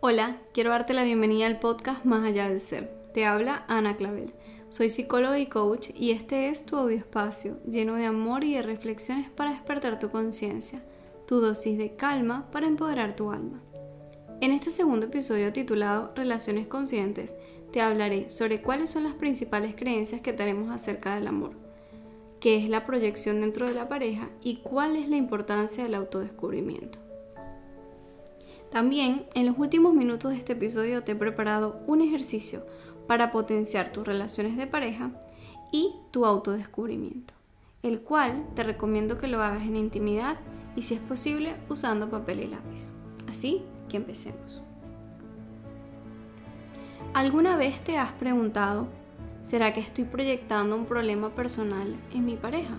Hola, quiero darte la bienvenida al podcast Más allá del ser. Te habla Ana Clavel. Soy psicóloga y coach y este es tu audio espacio lleno de amor y de reflexiones para despertar tu conciencia, tu dosis de calma para empoderar tu alma. En este segundo episodio titulado Relaciones conscientes, te hablaré sobre cuáles son las principales creencias que tenemos acerca del amor, qué es la proyección dentro de la pareja y cuál es la importancia del autodescubrimiento. También en los últimos minutos de este episodio te he preparado un ejercicio para potenciar tus relaciones de pareja y tu autodescubrimiento, el cual te recomiendo que lo hagas en intimidad y si es posible usando papel y lápiz. Así que empecemos. ¿Alguna vez te has preguntado, ¿será que estoy proyectando un problema personal en mi pareja?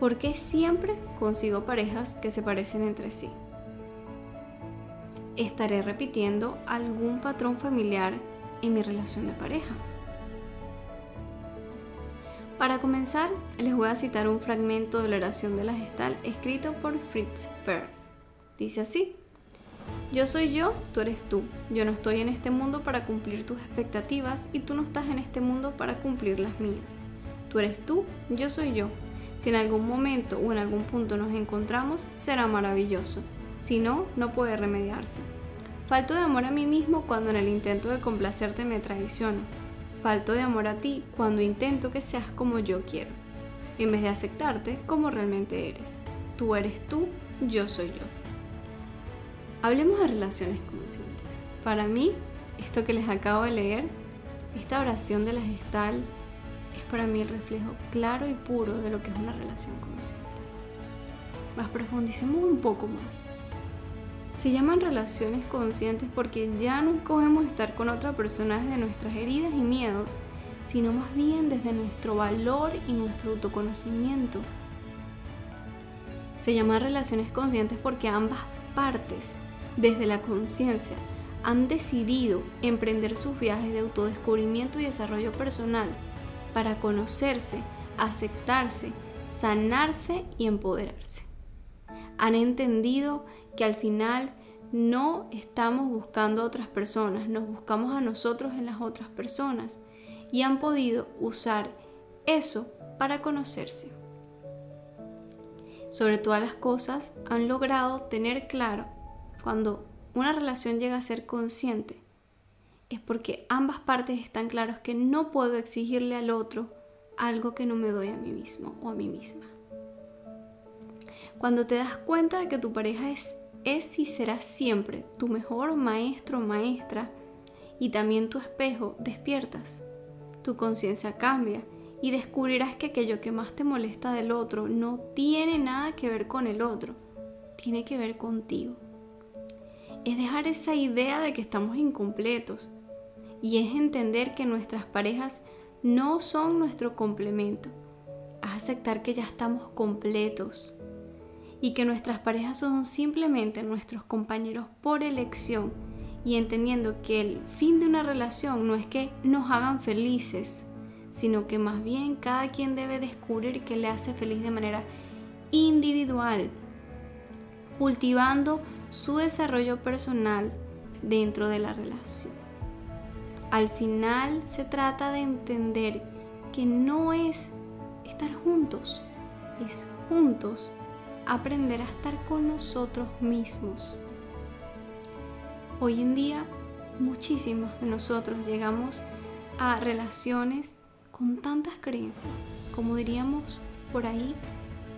¿Por qué siempre consigo parejas que se parecen entre sí? ¿Estaré repitiendo algún patrón familiar en mi relación de pareja? Para comenzar, les voy a citar un fragmento de la oración de la gestal escrito por Fritz Perls. Dice así, yo soy yo, tú eres tú. Yo no estoy en este mundo para cumplir tus expectativas y tú no estás en este mundo para cumplir las mías. Tú eres tú, yo soy yo. Si en algún momento o en algún punto nos encontramos, será maravilloso. Si no, no puede remediarse. Falto de amor a mí mismo cuando en el intento de complacerte me traiciono. Falto de amor a ti cuando intento que seas como yo quiero, en vez de aceptarte como realmente eres. Tú eres tú, yo soy yo. Hablemos de relaciones conscientes. Para mí, esto que les acabo de leer, esta oración de la gestal, es para mí el reflejo claro y puro de lo que es una relación consciente. Más profundicemos un poco más. Se llaman relaciones conscientes porque ya no escogemos estar con otra persona desde nuestras heridas y miedos, sino más bien desde nuestro valor y nuestro autoconocimiento. Se llaman relaciones conscientes porque ambas partes, desde la conciencia, han decidido emprender sus viajes de autodescubrimiento y desarrollo personal para conocerse, aceptarse, sanarse y empoderarse. Han entendido que al final no estamos buscando a otras personas, nos buscamos a nosotros en las otras personas y han podido usar eso para conocerse. Sobre todas las cosas, han logrado tener claro cuando una relación llega a ser consciente es porque ambas partes están claras que no puedo exigirle al otro algo que no me doy a mí mismo o a mí misma. Cuando te das cuenta de que tu pareja es, es y será siempre tu mejor maestro o maestra y también tu espejo, despiertas. Tu conciencia cambia y descubrirás que aquello que más te molesta del otro no tiene nada que ver con el otro, tiene que ver contigo. Es dejar esa idea de que estamos incompletos, y es entender que nuestras parejas no son nuestro complemento. Es aceptar que ya estamos completos y que nuestras parejas son simplemente nuestros compañeros por elección y entendiendo que el fin de una relación no es que nos hagan felices, sino que más bien cada quien debe descubrir qué le hace feliz de manera individual, cultivando su desarrollo personal dentro de la relación. Al final se trata de entender que no es estar juntos, es juntos aprender a estar con nosotros mismos. Hoy en día muchísimos de nosotros llegamos a relaciones con tantas creencias, como diríamos por ahí,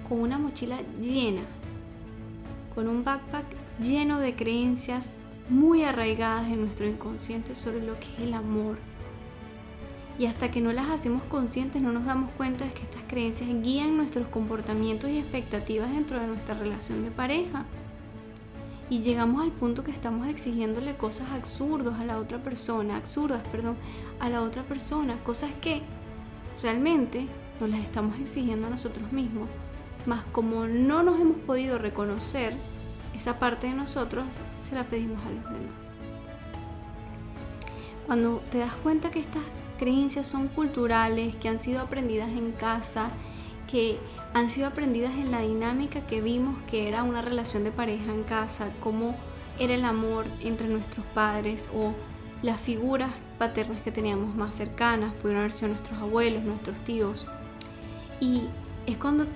con una mochila llena, con un backpack lleno de creencias muy arraigadas en nuestro inconsciente sobre lo que es el amor. Y hasta que no las hacemos conscientes no nos damos cuenta de que estas creencias guían nuestros comportamientos y expectativas dentro de nuestra relación de pareja. Y llegamos al punto que estamos exigiéndole cosas absurdas a la otra persona, absurdas, perdón, a la otra persona, cosas que realmente nos las estamos exigiendo a nosotros mismos. Más como no nos hemos podido reconocer, esa parte de nosotros se la pedimos a los demás. Cuando te das cuenta que estas creencias son culturales, que han sido aprendidas en casa, que han sido aprendidas en la dinámica que vimos que era una relación de pareja en casa, cómo era el amor entre nuestros padres o las figuras paternas que teníamos más cercanas, pudieron haber sido nuestros abuelos, nuestros tíos. Y es cuando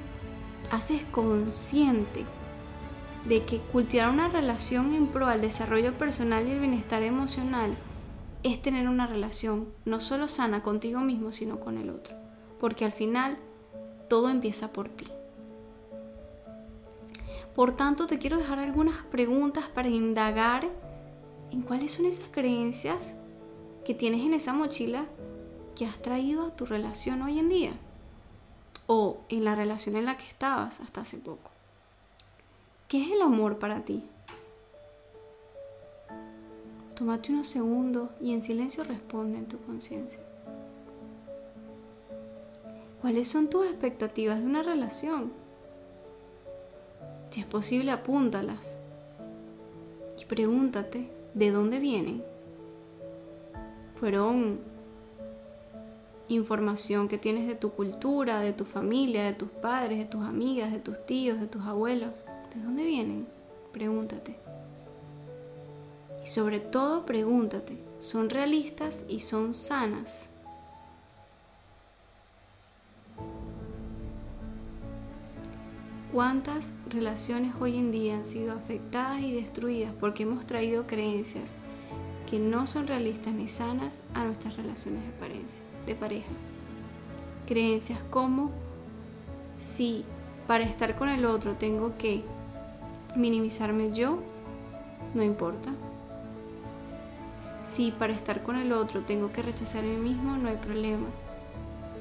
haces consciente de que cultivar una relación en pro al desarrollo personal y el bienestar emocional es tener una relación no solo sana contigo mismo, sino con el otro. Porque al final todo empieza por ti. Por tanto, te quiero dejar algunas preguntas para indagar en cuáles son esas creencias que tienes en esa mochila que has traído a tu relación hoy en día o en la relación en la que estabas hasta hace poco. ¿Qué es el amor para ti? Tómate unos segundos y en silencio responde en tu conciencia. ¿Cuáles son tus expectativas de una relación? Si es posible, apúntalas y pregúntate de dónde vienen. Fueron información que tienes de tu cultura, de tu familia, de tus padres, de tus amigas, de tus tíos, de tus abuelos. ¿De dónde vienen? Pregúntate. Y sobre todo pregúntate, ¿son realistas y son sanas? ¿Cuántas relaciones hoy en día han sido afectadas y destruidas porque hemos traído creencias que no son realistas ni sanas a nuestras relaciones de pareja? Creencias como si para estar con el otro tengo que minimizarme yo, no importa. Si para estar con el otro tengo que rechazarme mismo, no hay problema.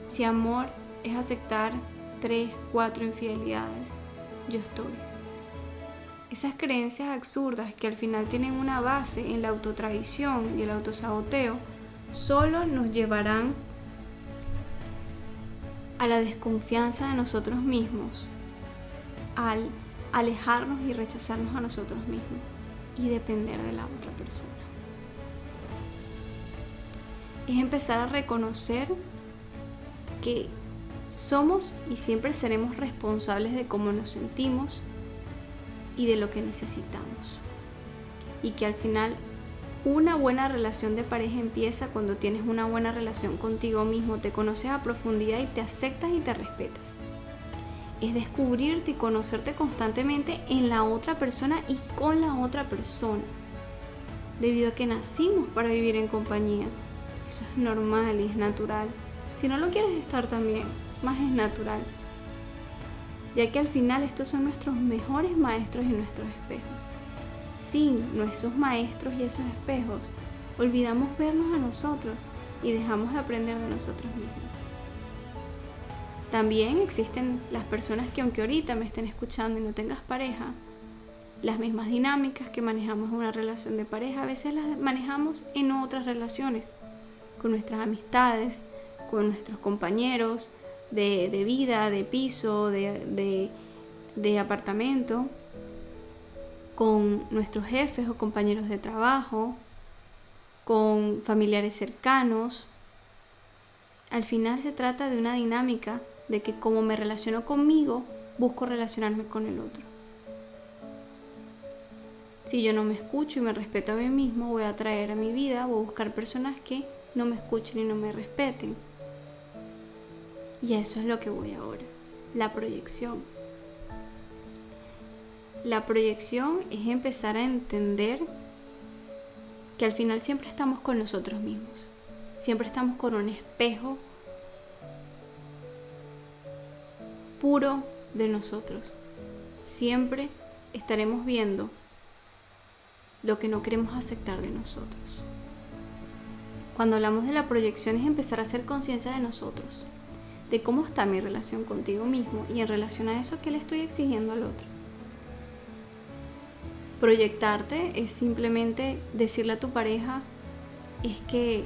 Si amor es aceptar tres, cuatro infidelidades, yo estoy. Esas creencias absurdas que al final tienen una base en la autotraición y el autosaboteo, solo nos llevarán a la desconfianza de nosotros mismos, al alejarnos y rechazarnos a nosotros mismos y depender de la otra persona. Es empezar a reconocer que somos y siempre seremos responsables de cómo nos sentimos y de lo que necesitamos. Y que al final una buena relación de pareja empieza cuando tienes una buena relación contigo mismo, te conoces a profundidad y te aceptas y te respetas. Es descubrirte y conocerte constantemente en la otra persona y con la otra persona. Debido a que nacimos para vivir en compañía. Eso es normal y es natural. Si no lo quieres estar también, más es natural, ya que al final estos son nuestros mejores maestros y nuestros espejos. Sin nuestros maestros y esos espejos, olvidamos vernos a nosotros y dejamos de aprender de nosotros mismos. También existen las personas que aunque ahorita me estén escuchando y no tengas pareja, las mismas dinámicas que manejamos en una relación de pareja, a veces las manejamos en otras relaciones, con nuestras amistades, con nuestros compañeros, de, vida, de piso, de, de apartamento, con nuestros jefes o compañeros de trabajo, con familiares cercanos. Al final se trata de una dinámica de que como me relaciono conmigo, busco relacionarme con el otro. Si yo no me escucho y me respeto a mí mismo, voy a atraer a mi vida, voy a buscar personas que no me escuchen y no me respeten. Y eso es lo que voy ahora, la proyección. La proyección es empezar a entender que al final siempre estamos con nosotros mismos, siempre estamos con un espejo puro de nosotros. Siempre estaremos viendo lo que no queremos aceptar de nosotros. Cuando hablamos de la proyección es empezar a hacer conciencia de nosotros, de cómo está mi relación contigo mismo y en relación a eso que le estoy exigiendo al otro. Proyectarte es simplemente decirle a tu pareja, es que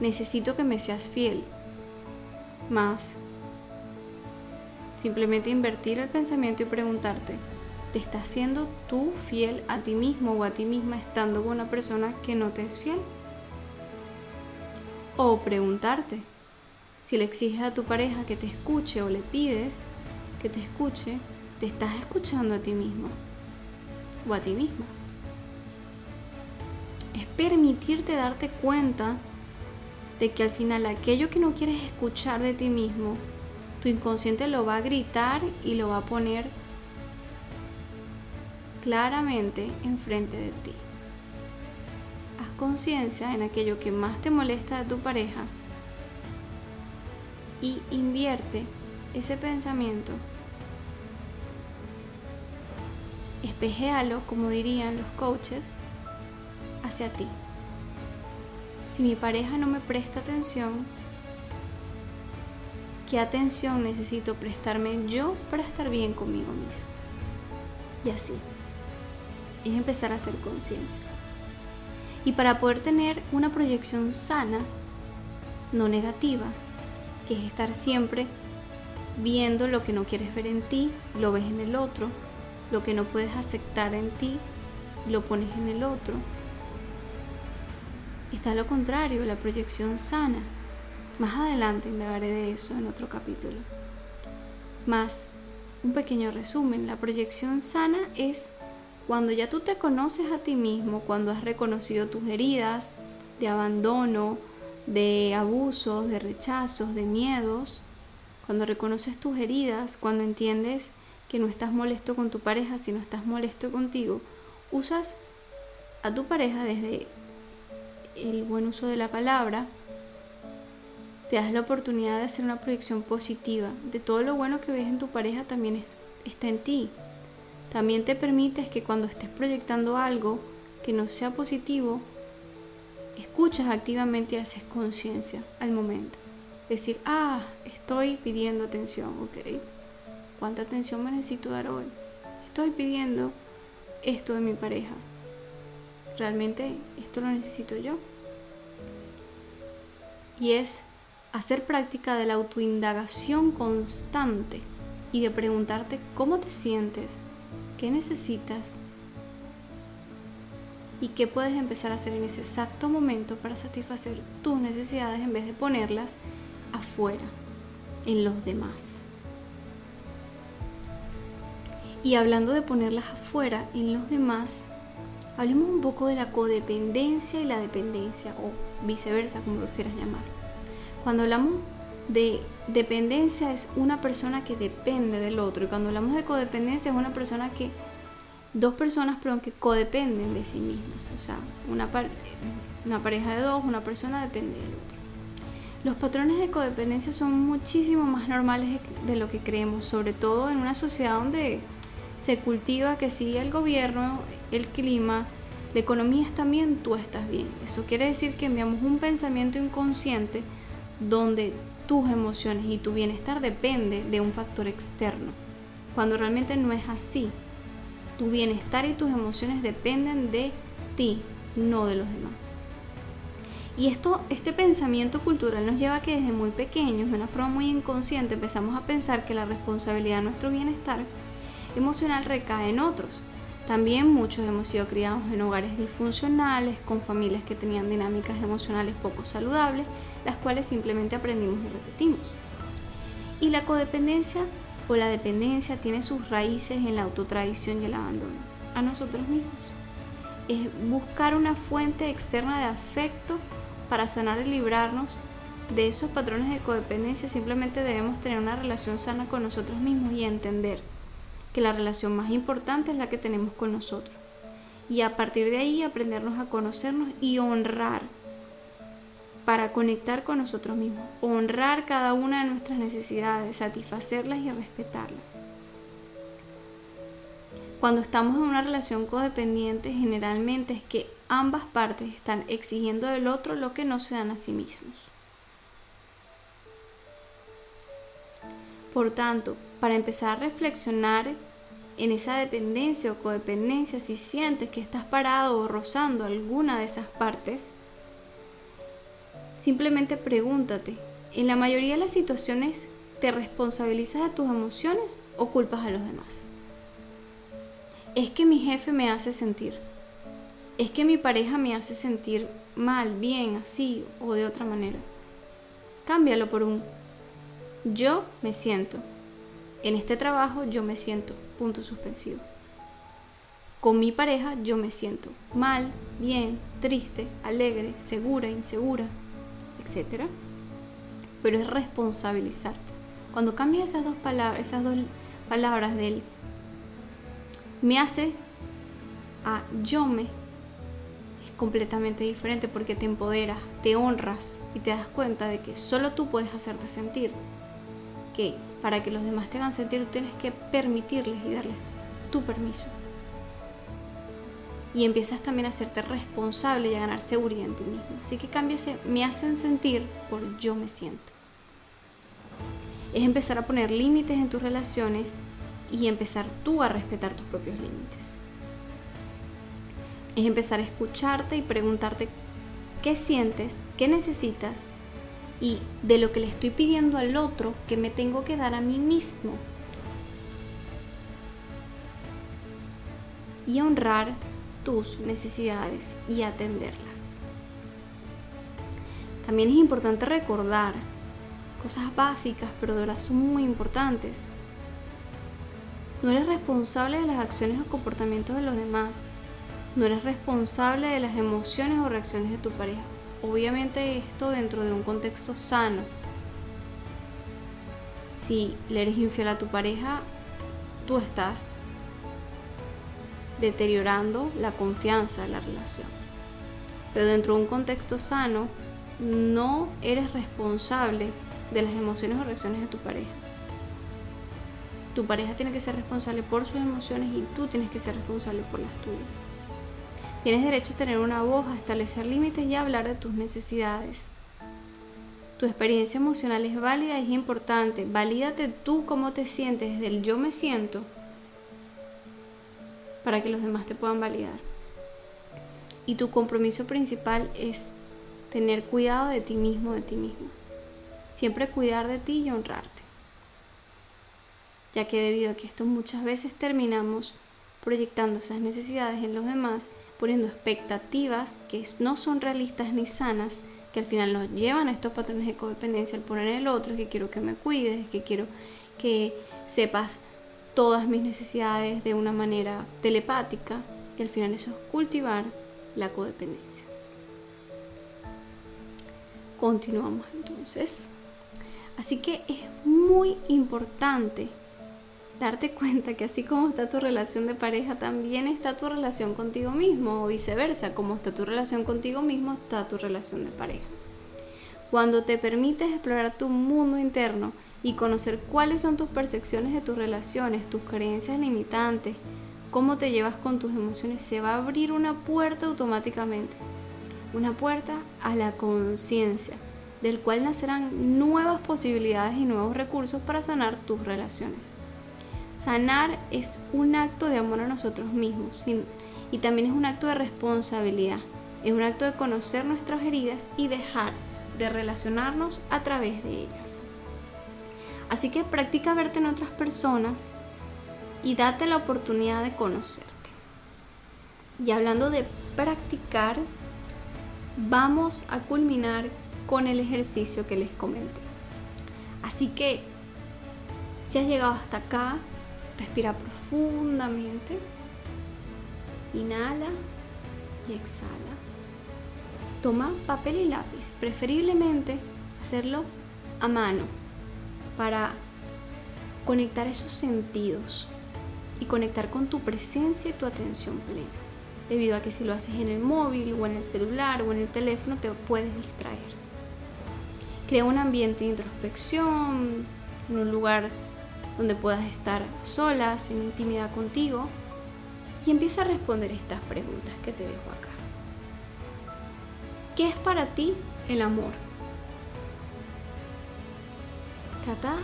necesito que me seas fiel, más simplemente invertir el pensamiento y preguntarte, ¿te estás siendo tú fiel a ti mismo o a ti misma estando con una persona que no te es fiel? O preguntarte, si le exiges a tu pareja que te escuche o le pides que te escuche, te estás escuchando a ti mismo o a ti misma. Es permitirte darte cuenta de que al final aquello que no quieres escuchar de ti mismo, tu inconsciente lo va a gritar y lo va a poner claramente enfrente de ti. Haz conciencia en aquello que más te molesta de tu pareja y invierte ese pensamiento. Espejéalo, como dirían los coaches, hacia ti. Si mi pareja no me presta atención, ¿qué atención necesito prestarme yo para estar bien conmigo mismo? Y así, es empezar a hacer conciencia. Y para poder tener una proyección sana, no negativa, que es estar siempre viendo lo que no quieres ver en ti, lo ves en el otro, lo que no puedes aceptar en ti, lo pones en el otro. Está lo contrario, la proyección sana. Más adelante indagaré de eso en otro capítulo. Más, un pequeño resumen, la proyección sana es cuando ya tú te conoces a ti mismo, cuando has reconocido tus heridas de abandono, de abusos, de rechazos, de miedos, cuando reconoces tus heridas, cuando entiendes que no estás molesto con tu pareja, sino estás molesto contigo, usas a tu pareja desde el buen uso de la palabra, te das la oportunidad de hacer una proyección positiva de todo lo bueno que ves en tu pareja también está en ti. También te permites que cuando estés proyectando algo que no sea positivo, escuchas activamente y haces conciencia al momento. Decir, ah, estoy pidiendo atención, ok. ¿Cuánta atención me necesito dar hoy? Estoy pidiendo esto de mi pareja. ¿Realmente esto lo necesito yo? Y es hacer práctica de la autoindagación constante y de preguntarte cómo te sientes, qué necesitas y qué puedes empezar a hacer en ese exacto momento para satisfacer tus necesidades en vez de ponerlas afuera, en los demás. Y hablando de ponerlas afuera, en los demás, hablemos un poco de la codependencia y la dependencia, o viceversa, como prefieras llamar. Cuando hablamos de dependencia es una persona que depende del otro, y cuando hablamos de codependencia es una persona que dos personas perdón, que codependen de sí mismas. O sea, una, una pareja de dos, una persona depende del otro. Los patrones de codependencia son muchísimo más normales de lo que creemos, sobre todo en una sociedad donde se cultiva que si el gobierno, el clima, la economía está bien, tú estás bien. Eso quiere decir que enviamos un pensamiento inconsciente donde tus emociones y tu bienestar depende de un factor externo, cuando realmente no es así. Tu bienestar y tus emociones dependen de ti, no de los demás. Y esto, este pensamiento cultural nos lleva a que desde muy pequeños, de una forma muy inconsciente, empezamos a pensar que la responsabilidad de nuestro bienestar emocional recae en otros. También muchos hemos sido criados en hogares disfuncionales, con familias que tenían dinámicas emocionales poco saludables, las cuales simplemente aprendimos y repetimos. Y la codependencia o la dependencia tiene sus raíces en la autotradición y el abandono a nosotros mismos. Es buscar una fuente externa de afecto para sanar y librarnos de esos patrones de codependencia. Simplemente debemos tener una relación sana con nosotros mismos y entender que la relación más importante es la que tenemos con nosotros. Y a partir de ahí aprendernos a conocernos y honrar para conectar con nosotros mismos, honrar cada una de nuestras necesidades, satisfacerlas y respetarlas. Cuando estamos en una relación codependiente, generalmente es que ambas partes están exigiendo del otro lo que no se dan a sí mismos. Por tanto, para empezar a reflexionar en esa dependencia o codependencia, si sientes que estás parado o rozando alguna de esas partes, Simplemente pregúntate, ¿en la mayoría de las situaciones te responsabilizas de tus emociones o culpas a los demás? Es que mi jefe me hace sentir. Es que mi pareja me hace sentir mal, bien, así o de otra manera. Cámbialo por un yo me siento. En este trabajo yo me siento. Punto suspensivo. con mi pareja yo me siento mal, bien, triste, alegre, segura, insegura, etc. Pero es responsabilizarte. Cuando cambias esas dos palabras, esas dos palabras del me hace a yo me es completamente diferente porque te empoderas, te honras y te das cuenta de que solo tú puedes hacerte sentir. Que para que los demás te hagan sentir tú tienes que permitirles y darles tu permiso y empiezas también a hacerte responsable y a ganar seguridad en ti mismo. Así que cámbiese, me hacen sentir por yo me siento. Es empezar a poner límites en tus relaciones y empezar tú a respetar tus propios límites. Es empezar a escucharte y preguntarte qué sientes, qué necesitas y de lo que le estoy pidiendo al otro que me tengo que dar a mí mismo. Y honrar tus necesidades y atenderlas. También es importante recordar cosas básicas, pero de verdad son muy importantes. No eres responsable de las acciones o comportamientos de los demás. No eres responsable de las emociones o reacciones de tu pareja. Obviamente esto dentro de un contexto sano. Si le eres infiel a tu pareja, tú estás deteriorando la confianza de la relación. Pero dentro de un contexto sano, no eres responsable de las emociones o reacciones de tu pareja. Tu pareja tiene que ser responsable por sus emociones y tú tienes que ser responsable por las tuyas. Tienes derecho a tener una voz, a establecer límites y a hablar de tus necesidades. Tu experiencia emocional es válida y es importante. Valídate tú cómo te sientes desde el yo me siento para que los demás te puedan validar. Y tu compromiso principal es tener cuidado de ti mismo, de ti mismo. Siempre cuidar de ti y honrarte. Ya que debido a que esto muchas veces terminamos proyectando esas necesidades en los demás, poniendo expectativas que no son realistas ni sanas, que al final nos llevan a estos patrones de codependencia, al poner el otro que quiero que me cuides, que quiero que sepas todas mis necesidades de una manera telepática y al final eso es cultivar la codependencia. Continuamos entonces. Así que es muy importante darte cuenta que así como está tu relación de pareja, también está tu relación contigo mismo o viceversa, como está tu relación contigo mismo, está tu relación de pareja. Cuando te permites explorar tu mundo interno y conocer cuáles son tus percepciones de tus relaciones, tus creencias limitantes, cómo te llevas con tus emociones, se va a abrir una puerta automáticamente. Una puerta a la conciencia, del cual nacerán nuevas posibilidades y nuevos recursos para sanar tus relaciones. Sanar es un acto de amor a nosotros mismos y también es un acto de responsabilidad. Es un acto de conocer nuestras heridas y dejar de relacionarnos a través de ellas. Así que practica verte en otras personas y date la oportunidad de conocerte. Y hablando de practicar, vamos a culminar con el ejercicio que les comenté. Así que, si has llegado hasta acá, respira profundamente, inhala y exhala. Toma papel y lápiz, preferiblemente hacerlo a mano para conectar esos sentidos y conectar con tu presencia y tu atención plena. Debido a que si lo haces en el móvil o en el celular o en el teléfono te puedes distraer. Crea un ambiente de introspección, en un lugar donde puedas estar solas, en intimidad contigo, y empieza a responder estas preguntas que te dejo acá. ¿Qué es para ti el amor? Trata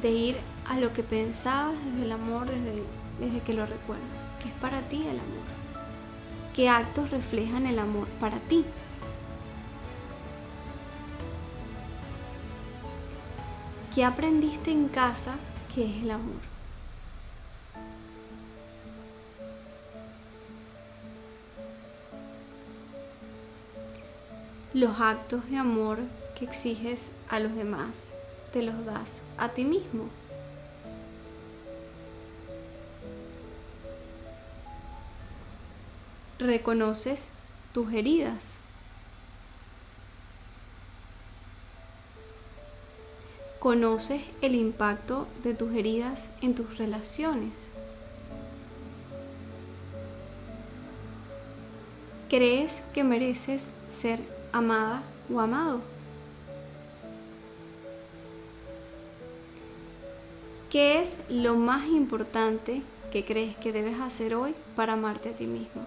de ir a lo que pensabas desde el amor, desde, desde que lo recuerdas. ¿Qué es para ti el amor? ¿Qué actos reflejan el amor para ti? ¿Qué aprendiste en casa que es el amor? Los actos de amor que exiges a los demás, te los das a ti mismo. reconoces tus heridas. Conoces el impacto de tus heridas en tus relaciones. ¿Crees que mereces ser amada o amado? ¿Qué es lo más importante que crees que debes hacer hoy para amarte a ti mismo?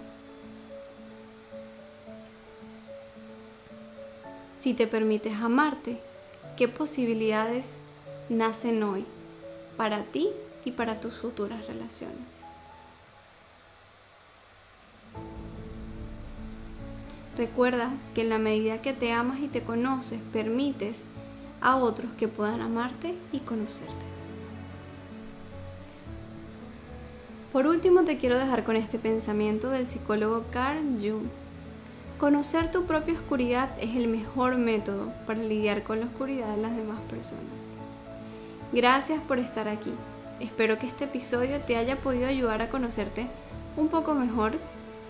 Si te permites amarte, ¿qué posibilidades nacen hoy para ti y para tus futuras relaciones? Recuerda que en la medida que te amas y te conoces, permites a otros que puedan amarte y conocerte. Por último, te quiero dejar con este pensamiento del psicólogo Carl Jung. Conocer tu propia oscuridad es el mejor método para lidiar con la oscuridad de las demás personas. Gracias por estar aquí. Espero que este episodio te haya podido ayudar a conocerte un poco mejor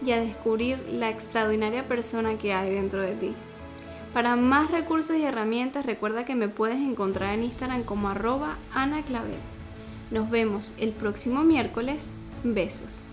y a descubrir la extraordinaria persona que hay dentro de ti. Para más recursos y herramientas recuerda que me puedes encontrar en Instagram como arroba Ana Nos vemos el próximo miércoles Besos.